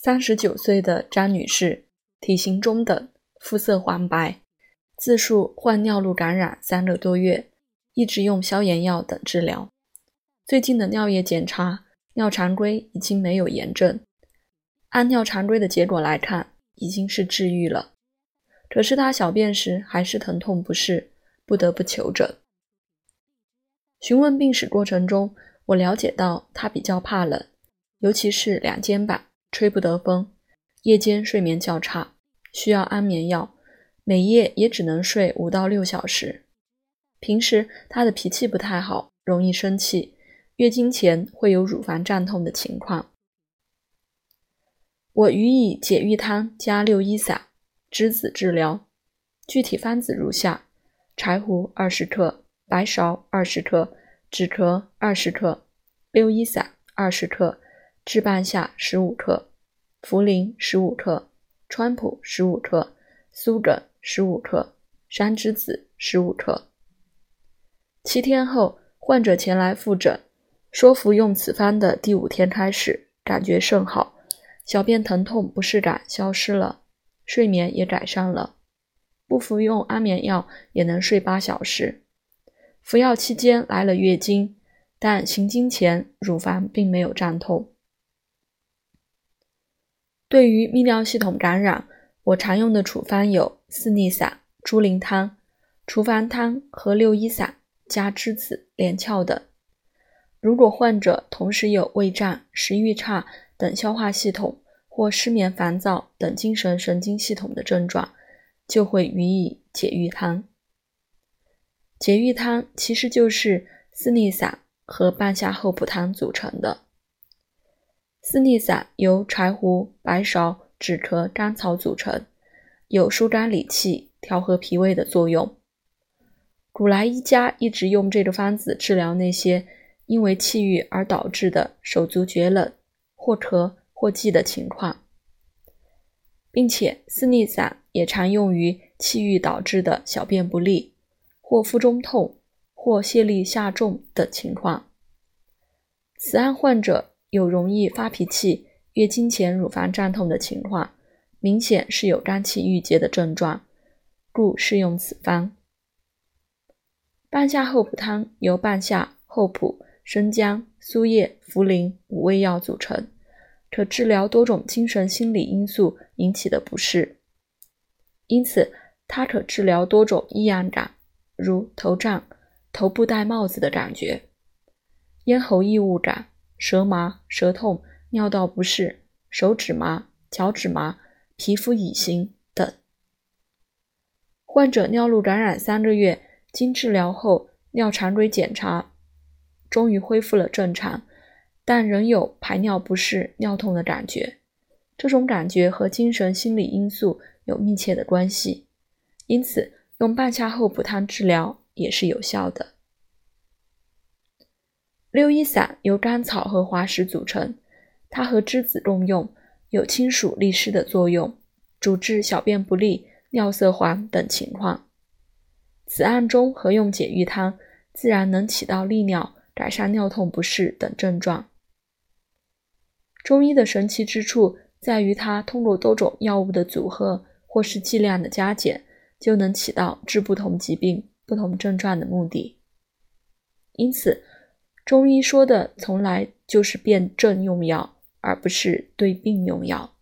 三十九岁的张女士，体型中等，肤色黄白，自述患尿路感染三个多月，一直用消炎药等治疗。最近的尿液检查，尿常规已经没有炎症。按尿常规的结果来看，已经是治愈了。可是她小便时还是疼痛不适，不得不求诊。询问病史过程中，我了解到她比较怕冷，尤其是两肩膀。吹不得风，夜间睡眠较差，需要安眠药，每夜也只能睡五到六小时。平时她的脾气不太好，容易生气，月经前会有乳房胀痛的情况。我予以解郁汤加六一散、栀子治疗。具体方子如下：柴胡二十克，白芍二十克，止咳二十克，六一散二十克。炙半夏十五克，茯苓十五克，川普十五克，苏梗十五克，山栀子十五克。七天后，患者前来复诊，说服用此方的第五天开始，感觉甚好，小便疼痛不适感消失了，睡眠也改善了，不服用安眠药也能睡八小时。服药期间来了月经，但行经前乳房并没有胀痛。对于泌尿系统感染，我常用的处方有四逆散、猪苓汤、厨房汤和六一散加栀子、连翘等。如果患者同时有胃胀、食欲差等消化系统或失眠、烦躁等精神神经系统的症状，就会予以解郁汤。解郁汤其实就是四逆散和半夏厚朴汤组成的。四逆散由柴胡、白芍、止咳、甘草组成，有疏肝理气、调和脾胃的作用。古来医家一直用这个方子治疗那些因为气郁而导致的手足厥冷、或咳或悸的情况，并且四逆散也常用于气郁导致的小便不利、或腹中痛、或泄力下重等情况。此案患者。有容易发脾气、月经前乳房胀痛的情况，明显是有肝气郁结的症状，故适用此方。半夏厚朴汤由半夏、厚朴、生姜、苏叶、茯苓五味药组成，可治疗多种精神心理因素引起的不适，因此它可治疗多种异样感，如头胀、头部戴帽子的感觉、咽喉异物感。舌麻、舌痛、尿道不适、手指麻、脚趾麻、皮肤乙型等。患者尿路感染三个月，经治疗后尿常规检查终于恢复了正常，但仍有排尿不适、尿痛的感觉。这种感觉和精神心理因素有密切的关系，因此用半夏厚朴汤治疗也是有效的。六一散由甘草和滑石组成，它和栀子共用，有清暑利湿的作用，主治小便不利、尿色黄等情况。此案中合用解郁汤，自然能起到利尿、改善尿痛不适等症状。中医的神奇之处在于，它通过多种药物的组合或是剂量的加减，就能起到治不同疾病、不同症状的目的。因此。中医说的从来就是辨证用药，而不是对病用药。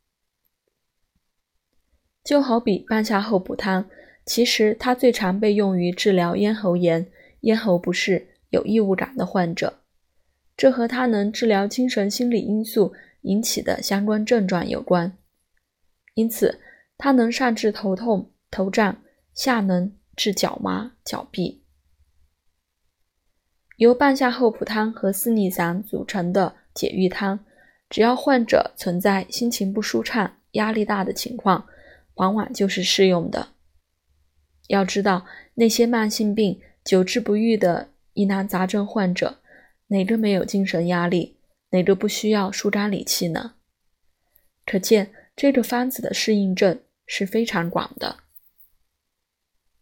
就好比半夏厚朴汤，其实它最常被用于治疗咽喉炎、咽喉不适、有异物感的患者，这和它能治疗精神心理因素引起的相关症状有关。因此，它能上治头痛、头胀，下能治脚麻、脚痹。由半夏厚朴汤和四逆散组成的解郁汤，只要患者存在心情不舒畅、压力大的情况，往往就是适用的。要知道，那些慢性病久治不愈的疑难杂症患者，哪个没有精神压力，哪个不需要疏肝理气呢？可见这个方子的适应症是非常广的。